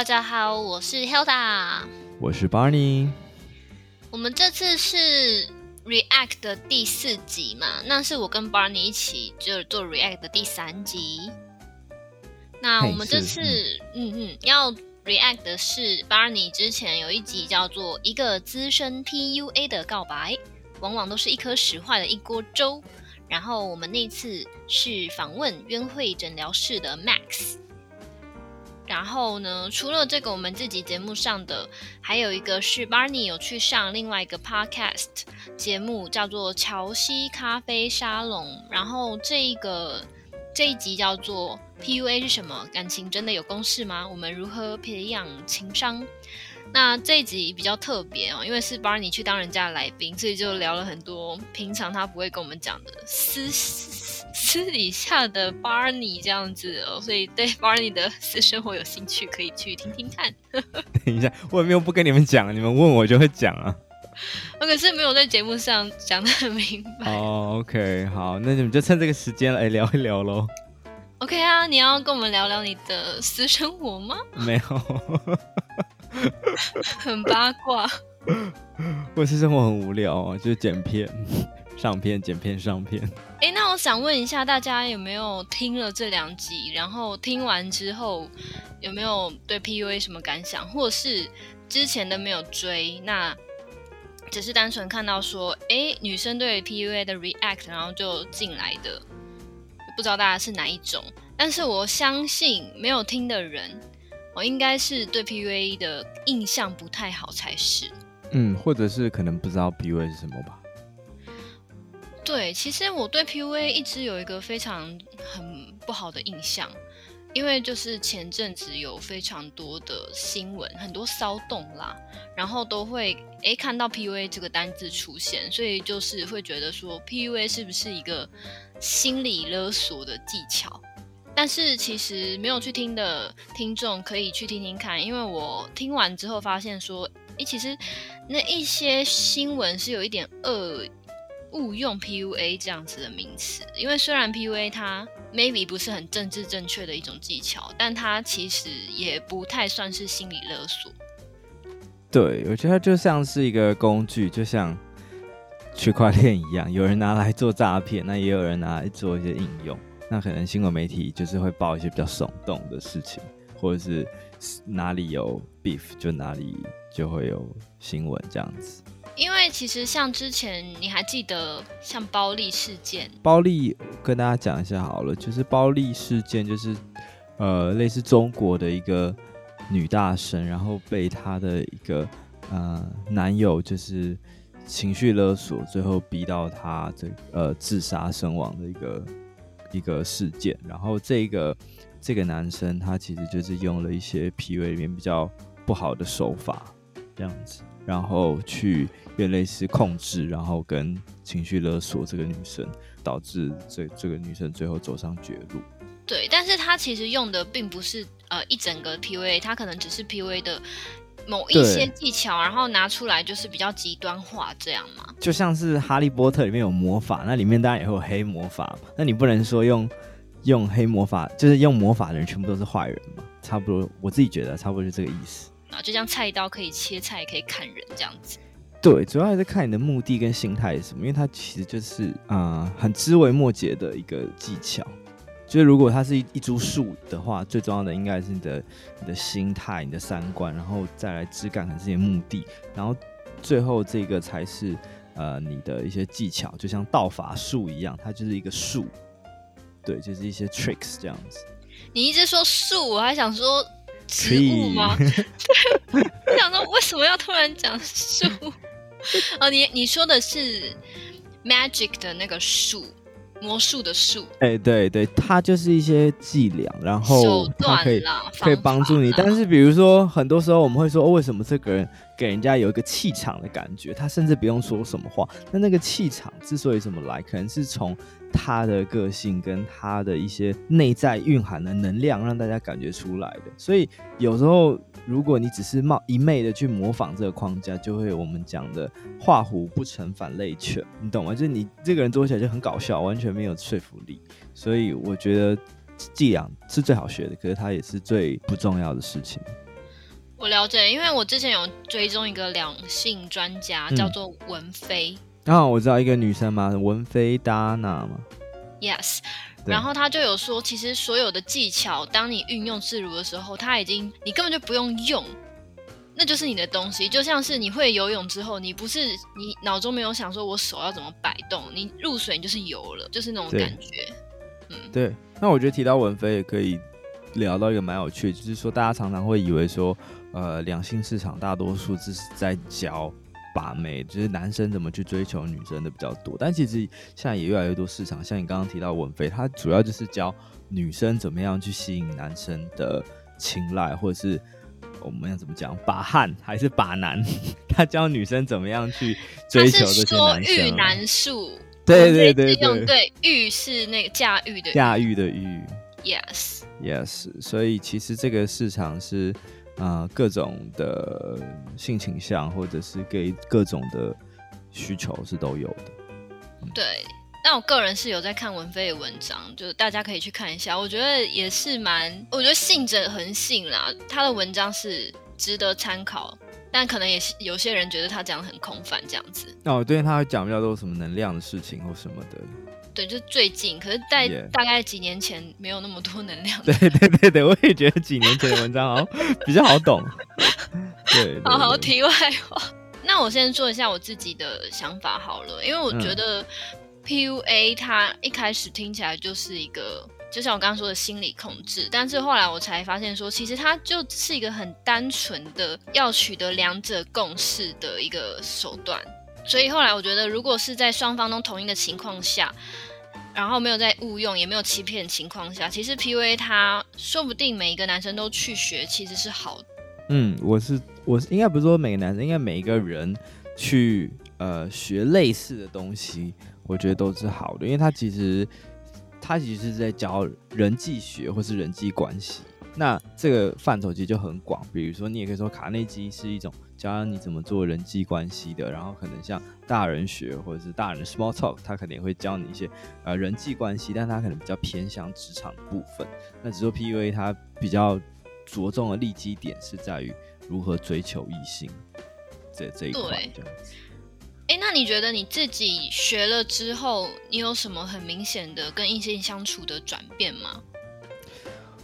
大家好，我是 Hilda，我是 Barney。我们这次是 React 的第四集嘛？那是我跟 Barney 一起就是做 React 的第三集。那我们这次，嗯嗯，要 React 的是 Barney 之前有一集叫做《一个资深 PUA 的告白》，往往都是一颗使坏的一锅粥。然后我们那次是访问约会诊疗室的 Max。然后呢，除了这个我们这集节目上的，还有一个是 Barney 有去上另外一个 podcast 节目，叫做乔西咖啡沙龙。然后这一个这一集叫做 PUA 是什么？感情真的有公式吗？我们如何培养情商？那这一集比较特别哦，因为是 Barney 去当人家的来宾，所以就聊了很多平常他不会跟我们讲的私私底下的 Barney 这样子哦，所以对 Barney 的私生活有兴趣，可以去听听看。等一下，我也没有不跟你们讲，你们问我就会讲啊。我可是没有在节目上讲的很明白。哦，OK，好，那你们就趁这个时间来聊一聊喽。OK 啊，你要跟我们聊聊你的私生活吗？没有。很八卦，我是生活很无聊啊，就是剪片、上片、剪片、上片。哎、欸，那我想问一下，大家有没有听了这两集？然后听完之后，有没有对 PUA 什么感想？或是之前的没有追，那只是单纯看到说，哎、欸，女生对 PUA 的 react，然后就进来的，不知道大家是哪一种。但是我相信没有听的人。我应该是对 PUA 的印象不太好才是，嗯，或者是可能不知道 PUA 是什么吧。对，其实我对 PUA 一直有一个非常很不好的印象，因为就是前阵子有非常多的新闻，很多骚动啦，然后都会诶看到 PUA 这个单字出现，所以就是会觉得说 PUA 是不是一个心理勒索的技巧？但是其实没有去听的听众可以去听听看，因为我听完之后发现说，诶，其实那一些新闻是有一点恶误用 PUA 这样子的名词，因为虽然 PUA 它 maybe 不是很政治正确的一种技巧，但它其实也不太算是心理勒索。对，我觉得它就像是一个工具，就像区块链一样，有人拿来做诈骗，那也有人拿来做一些应用。那可能新闻媒体就是会报一些比较耸动的事情，或者是哪里有 beef 就哪里就会有新闻这样子。因为其实像之前你还记得像包丽事件，包丽跟大家讲一下好了，就是包丽事件就是呃类似中国的一个女大生，然后被她的一个呃男友就是情绪勒索，最后逼到她这呃自杀身亡的一个。一个事件，然后这个这个男生他其实就是用了一些 PUA 里面比较不好的手法，这样子，然后去越类似控制，然后跟情绪勒索这个女生，导致这这个女生最后走上绝路。对，但是他其实用的并不是呃一整个 PUA，他可能只是 PUA 的。某一些技巧，然后拿出来就是比较极端化，这样嘛？就像是《哈利波特》里面有魔法，那里面当然也会有黑魔法嘛。那你不能说用用黑魔法，就是用魔法的人全部都是坏人嘛？差不多，我自己觉得差不多是这个意思。啊，就像菜刀可以切菜，可以砍人这样子。对，主要还是看你的目的跟心态是什么，因为它其实就是啊、呃，很知微末节的一个技巧。就是如果它是一一株树的话，最重要的应该是你的你的心态、你的三观，然后再来枝干，还是你的目的，然后最后这个才是呃你的一些技巧，就像道法术一样，它就是一个术，对，就是一些 tricks 这样子。你一直说树，我还想说植物吗？对，我想说为什么要突然讲树？哦，你你说的是 magic 的那个树。魔术的术，哎、欸，对对，它就是一些伎俩，然后它可以可以帮助你。但是比如说，很多时候我们会说，哦，为什么这个人给人家有一个气场的感觉？他甚至不用说什么话，那那个气场之所以怎么来，可能是从他的个性跟他的一些内在蕴含的能量，让大家感觉出来的。所以有时候。如果你只是冒一昧的去模仿这个框架，就会我们讲的画虎不成反类犬，你懂吗？就是你这个人做起来就很搞笑，完全没有说服力。所以我觉得伎俩是最好学的，可是它也是最不重要的事情。我了解，因为我之前有追踪一个两性专家，嗯、叫做文菲。啊，我知道一个女生嘛，文菲达娜嘛。Yes，然后他就有说，其实所有的技巧，当你运用自如的时候，他已经你根本就不用用，那就是你的东西。就像是你会游泳之后，你不是你脑中没有想说我手要怎么摆动，你入水你就是游了，就是那种感觉。嗯，对。那我觉得提到文飞也可以聊到一个蛮有趣的，就是说大家常常会以为说。呃，两性市场大多数只是在教把妹，就是男生怎么去追求女生的比较多。但其实现在也越来越多市场，像你刚刚提到文飞，他主要就是教女生怎么样去吸引男生的青睐，或者是我们要怎么讲，把汉还是把男？他教女生怎么样去追求这些男生。欲男术，对对对对，用对欲是那个驾驭的驾驭的驭。Yes Yes，所以其实这个市场是。啊、各种的性倾向或者是给各种的需求是都有的。对，那我个人是有在看文飞的文章，就是大家可以去看一下，我觉得也是蛮，我觉得信者恒信啦，他的文章是值得参考，但可能也是有些人觉得他讲的很空泛这样子。哦，对，他会讲比较多什么能量的事情或什么的。对，就最近，可是，在大概几年前没有那么多能量。对对对对，我也觉得几年前的文章好像比较好懂。对，对，对，好好题外话。那我先说一下我自己的想法好了，因为我觉得 PUA 它一开始听起来就是一个，就像我刚刚说的心理控制，但是后来我才发现说，其实它就是一个很单纯的要取得两者共识的一个手段。所以后来我觉得，如果是在双方都同意的情况下，然后没有在误用，也没有欺骗的情况下，其实 PUA 他说不定每一个男生都去学，其实是好。嗯，我是我是应该不是说每个男生，应该每一个人去呃学类似的东西，我觉得都是好的，因为他其实他其实是在教人际学或是人际关系。那这个范畴其实就很广，比如说你也可以说卡内基是一种。教你怎么做人际关系的，然后可能像大人学或者是大人的 small talk，他可能也会教你一些呃人际关系，但他可能比较偏向职场部分。那只说 PUA，它比较着重的利基点是在于如何追求异性这这一块。这样子。哎，那你觉得你自己学了之后，你有什么很明显的跟异性相处的转变吗？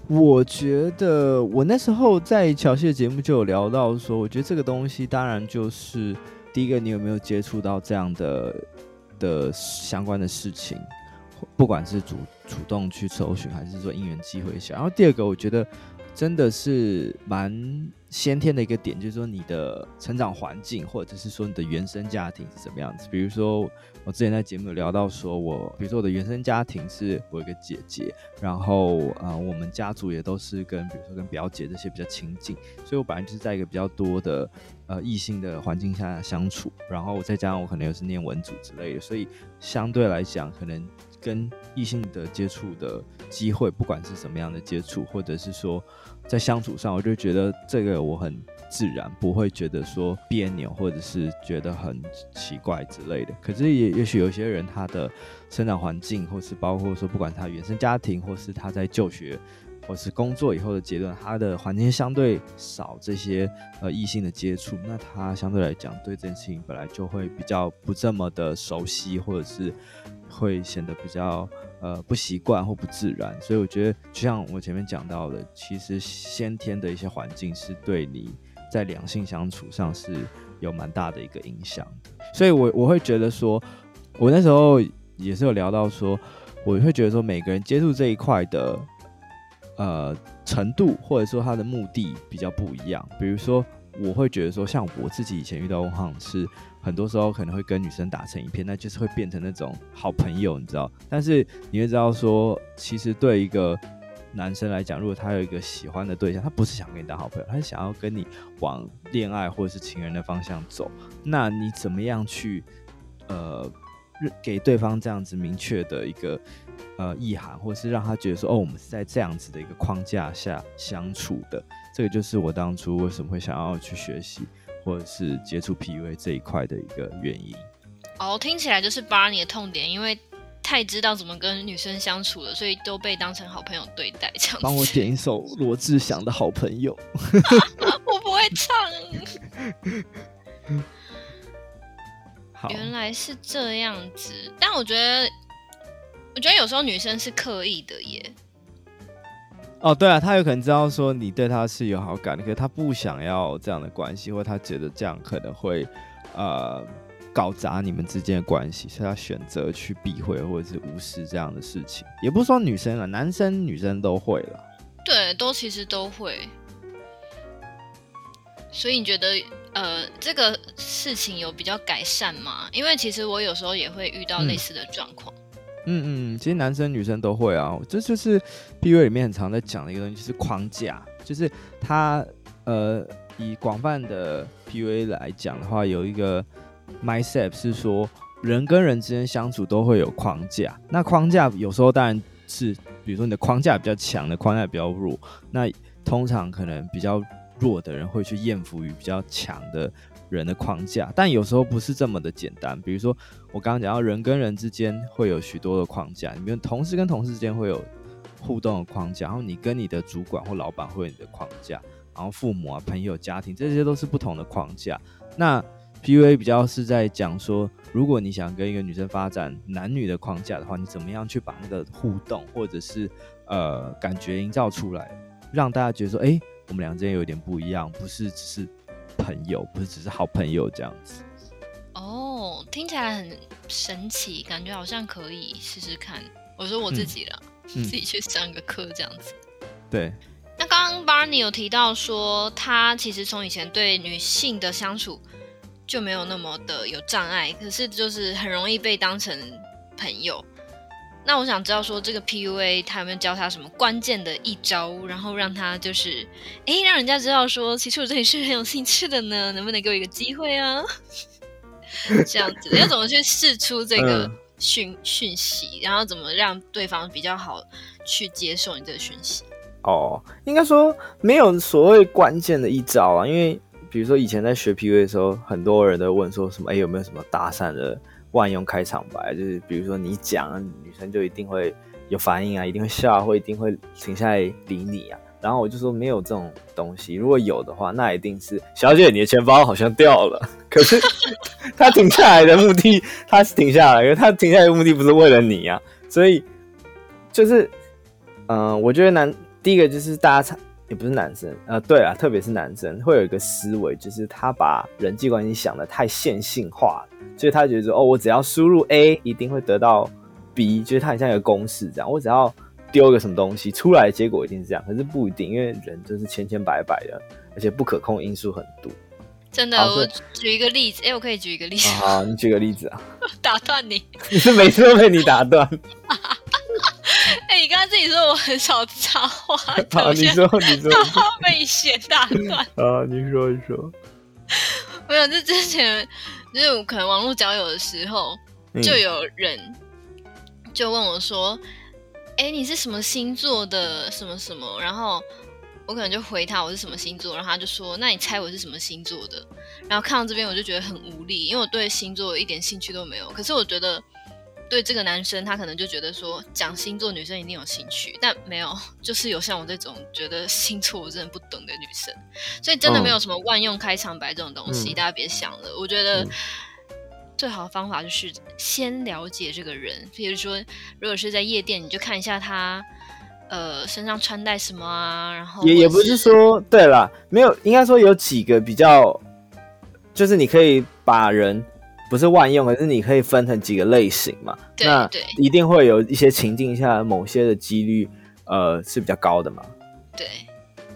我觉得我那时候在乔西的节目就有聊到说，我觉得这个东西当然就是第一个，你有没有接触到这样的的相关的事情，不管是主主动去搜寻，还是说因缘机会下。然后第二个，我觉得真的是蛮先天的一个点，就是说你的成长环境，或者是说你的原生家庭是怎么样子，比如说。我之前在节目有聊到说，我比如说我的原生家庭是我一个姐姐，然后呃，我们家族也都是跟比如说跟表姐这些比较亲近，所以我本来就是在一个比较多的呃异性的环境下相处，然后再加上我可能又是念文组之类的，所以相对来讲，可能跟异性的接触的机会，不管是什么样的接触，或者是说在相处上，我就觉得这个我很。自然不会觉得说别扭，或者是觉得很奇怪之类的。可是也也许有些人他的生长环境，或是包括说不管他原生家庭，或是他在就学或是工作以后的阶段，他的环境相对少这些呃异性的接触，那他相对来讲对这件事情本来就会比较不这么的熟悉，或者是会显得比较呃不习惯或不自然。所以我觉得就像我前面讲到的，其实先天的一些环境是对你。在两性相处上是有蛮大的一个影响，所以我我会觉得说，我那时候也是有聊到说，我会觉得说，每个人接触这一块的呃程度，或者说他的目的比较不一样。比如说，我会觉得说，像我自己以前遇到往往是很多时候可能会跟女生打成一片，那就是会变成那种好朋友，你知道？但是你会知道说，其实对一个男生来讲，如果他有一个喜欢的对象，他不是想跟你当好朋友，他是想要跟你往恋爱或者是情人的方向走。那你怎么样去呃给对方这样子明确的一个呃意涵，或者是让他觉得说哦，我们是在这样子的一个框架下相处的？这个就是我当初为什么会想要去学习或者是接触 PUA 这一块的一个原因。哦，听起来就是 Barney 的痛点，因为。太知道怎么跟女生相处了，所以都被当成好朋友对待。这样，帮我点一首罗志祥的好朋友。我不会会唱。原来是这样子，但我觉得，我觉得有时候女生是刻意的耶。哦，对啊，他有可能知道说你对他是有好感的，可是他不想要这样的关系，或他觉得这样可能会呃搞砸你们之间的关系，所以他选择去避讳或者是无视这样的事情。也不是说女生啊，男生女生都会了。对，都其实都会。所以你觉得呃这个事情有比较改善吗？因为其实我有时候也会遇到类似的状况。嗯嗯嗯，其实男生女生都会啊，这就是 PUA 里面很常在讲的一个东西，就是框架，就是他呃以广泛的 PUA 来讲的话，有一个 mindset 是说人跟人之间相处都会有框架，那框架有时候当然是，比如说你的框架比较强的框架比较弱，那通常可能比较弱的人会去艳福于比较强的。人的框架，但有时候不是这么的简单。比如说，我刚刚讲到人跟人之间会有许多的框架，你比如同事跟同事之间会有互动的框架，然后你跟你的主管或老板会有你的框架，然后父母啊、朋友、家庭这些都是不同的框架。那 PUA 比较是在讲说，如果你想跟一个女生发展男女的框架的话，你怎么样去把那个互动或者是呃感觉营造出来，让大家觉得说，哎，我们俩之间有点不一样，不是只是。朋友不是只是好朋友这样子哦，听起来很神奇，感觉好像可以试试看。我说我自己了，嗯、自己去上个课这样子。对。那刚刚 Barney 有提到说，他其实从以前对女性的相处就没有那么的有障碍，可是就是很容易被当成朋友。那我想知道说，这个 PUA 他有没有教他什么关键的一招，然后让他就是，哎，让人家知道说，其实我对你是很有兴趣的呢，能不能给我一个机会啊？这样子要怎么去试出这个讯、嗯、讯息，然后怎么让对方比较好去接受你这个讯息？哦，应该说没有所谓关键的一招啊，因为比如说以前在学 PUA 的时候，很多人都问说什么，哎，有没有什么搭讪的？万用开场白就是，比如说你讲，女生就一定会有反应啊，一定会笑，或一定会停下来理你啊。然后我就说没有这种东西，如果有的话，那一定是小姐，你的钱包好像掉了。可是他停下来的目的，他是停下来，因为他停下来的目的不是为了你啊。所以就是，嗯、呃，我觉得男第一个就是大家也不是男生，呃，对啊，特别是男生会有一个思维，就是他把人际关系想的太线性化了。所以他觉得说，哦，我只要输入 A，一定会得到 B，就是他很像一个公式这样。我只要丢一个什么东西出来，结果一定是这样。可是不一定，因为人就是千千百百的，而且不可控因素很多。真的，我举一个例子，哎、欸，我可以举一个例子。好，你举个例子啊。打断你。你是每次都被你打断。你刚刚自己说我很少插话。好，你说，你说。被嫌打断。啊，你说，你说。没有，这之前。就是可能网络交友的时候，就有人就问我说：“哎、你是什么星座的？什么什么？”然后我可能就回他我是什么星座，然后他就说：“那你猜我是什么星座的？”然后看到这边我就觉得很无力，因为我对星座一点兴趣都没有。可是我觉得。对这个男生，他可能就觉得说讲星座女生一定有兴趣，但没有，就是有像我这种觉得星座我真的不懂的女生，所以真的没有什么万用开场白这种东西，嗯、大家别想了。我觉得最好的方法就是先了解这个人，比如说，如果是在夜店，你就看一下他呃身上穿戴什么啊，然后也也不是说对了，没有，应该说有几个比较，就是你可以把人。不是万用，可是你可以分成几个类型嘛？对，那一定会有一些情境下某些的几率，呃，是比较高的嘛？对，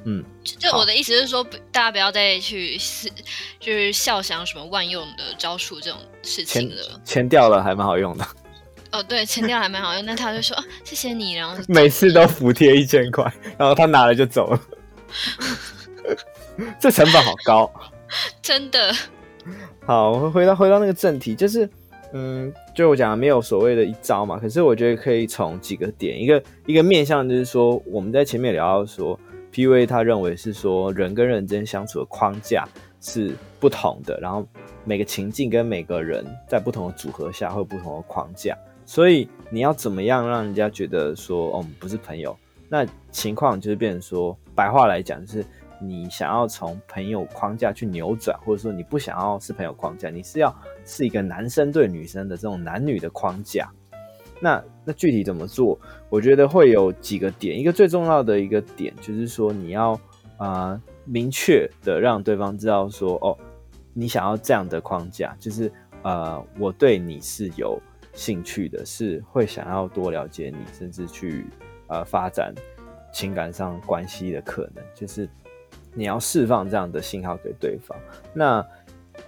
嗯，就我的意思是说，大家不要再去是就是笑想什么万用的招数这种事情了。钱掉了还蛮好用的。哦，对，钱掉了还蛮好用，那他就说啊，谢谢你，然后 每次都补贴一千块，然后他拿了就走了，这成本好高，真的。好，我回到回到那个正题，就是，嗯，就我讲的没有所谓的一招嘛，可是我觉得可以从几个点，一个一个面向，就是说我们在前面聊到说，PUA 他认为是说人跟人之间相处的框架是不同的，然后每个情境跟每个人在不同的组合下会有不同的框架，所以你要怎么样让人家觉得说，哦，我们不是朋友，那情况就是变成说，白话来讲就是你想要从朋友框架去扭转，或者说你不想要是朋友框架，你是要是一个男生对女生的这种男女的框架。那那具体怎么做？我觉得会有几个点，一个最重要的一个点就是说，你要啊、明确的让对方知道说，哦，你想要这样的框架，就是呃，我对你是有兴趣的，是会想要多了解你，甚至去呃发展情感上关系的可能，就是你要释放这样的信号给对方。那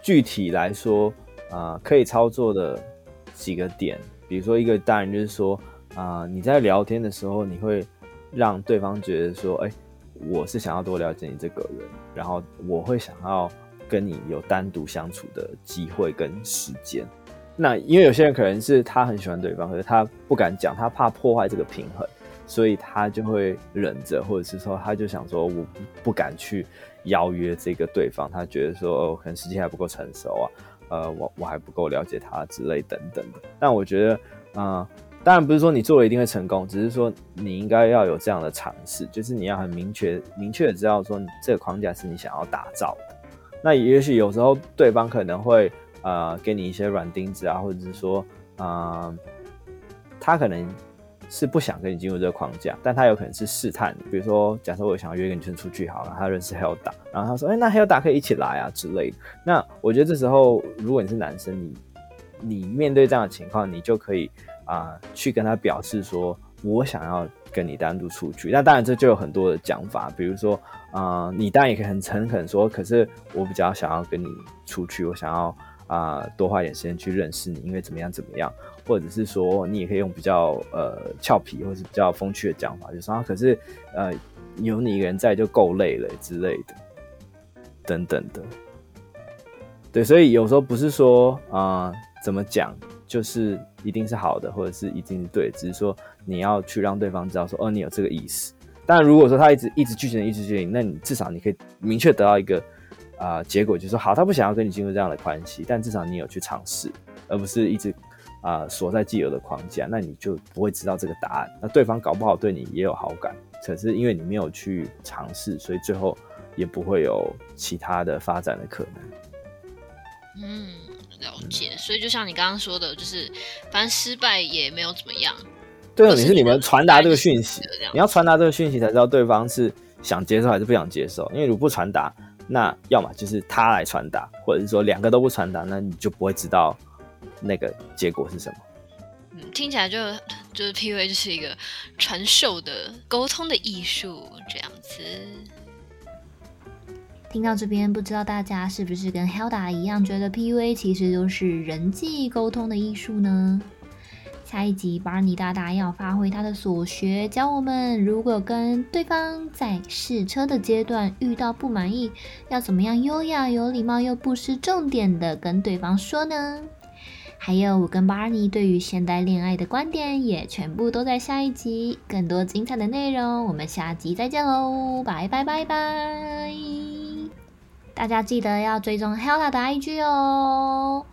具体来说，啊、呃，可以操作的几个点。比如说，一个当然就是说，啊、你在聊天的时候，你会让对方觉得说，哎、我是想要多了解你这个人，然后我会想要跟你有单独相处的机会跟时间。那因为有些人可能是他很喜欢对方，可是他不敢讲，他怕破坏这个平衡，所以他就会忍着，或者是说，他就想说，我不敢去邀约这个对方，他觉得说，哦，可能时间还不够成熟啊。呃，我我还不够了解他之类等等的，但我觉得，啊、当然不是说你做了一定会成功，只是说你应该要有这样的尝试，就是你要很明确、明确的知道说这个框架是你想要打造的。那也许有时候对方可能会呃给你一些软钉子啊，或者是说，呃，他可能。是不想跟你进入这个框架，但他有可能是试探你。比如说，假设我想要约一个女生出去好了，他认识 Hilda，然后他说：“哎、那 Hilda 可以一起来啊之类的。”那我觉得这时候，如果你是男生，你你面对这样的情况，你就可以啊、去跟他表示说：“我想要跟你单独出去。”那当然这就有很多的讲法，比如说啊、你当然也可以很诚恳说：“可是我比较想要跟你出去，我想要。”啊，多花一点时间去认识你，因为怎么样怎么样，或者是说你也可以用比较呃俏皮或者是比较风趣的讲法，就是说啊，可是呃有你一个人在就够累了之类的，等等的。对，所以有时候不是说啊、怎么讲就是一定是好的，或者是一定是对，只是说你要去让对方知道说哦你有这个意思。但如果说他一直一直拒绝，一直拒绝，那你至少你可以明确得到一个。啊、呃，结果就是说好，他不想要跟你进入这样的关系，但至少你有去尝试，而不是一直啊、呃、锁在既有的框架，那你就不会知道这个答案。那对方搞不好对你也有好感，可是因为你没有去尝试，所以最后也不会有其他的发展的可能。嗯，了解。嗯、所以就像你刚刚说的，就是反正失败也没有怎么样。对，你是你们传达这个讯息，你要传达这个讯息才知道对方是想接受还是不想接受。因为如果不传达。那要么就是他来传达，或者是说两个都不传达，那你就不会知道那个结果是什么。嗯，听起来就就是 PUA 就是一个传授的沟通的艺术这样子。听到这边，不知道大家是不是跟 Helda 一样，觉得 PUA 其实就是人际沟通的艺术呢？下一集巴尼大大要发挥他的所学，教我们如果跟对方在试车的阶段遇到不满意，要怎么样优雅、有礼貌又不失重点的跟对方说呢？还有我跟巴尼对于现代恋爱的观点，也全部都在下一集。更多精彩的内容，我们下集再见喽！拜拜拜拜！大家记得要追踪 Hella 的 IG 哦。